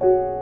you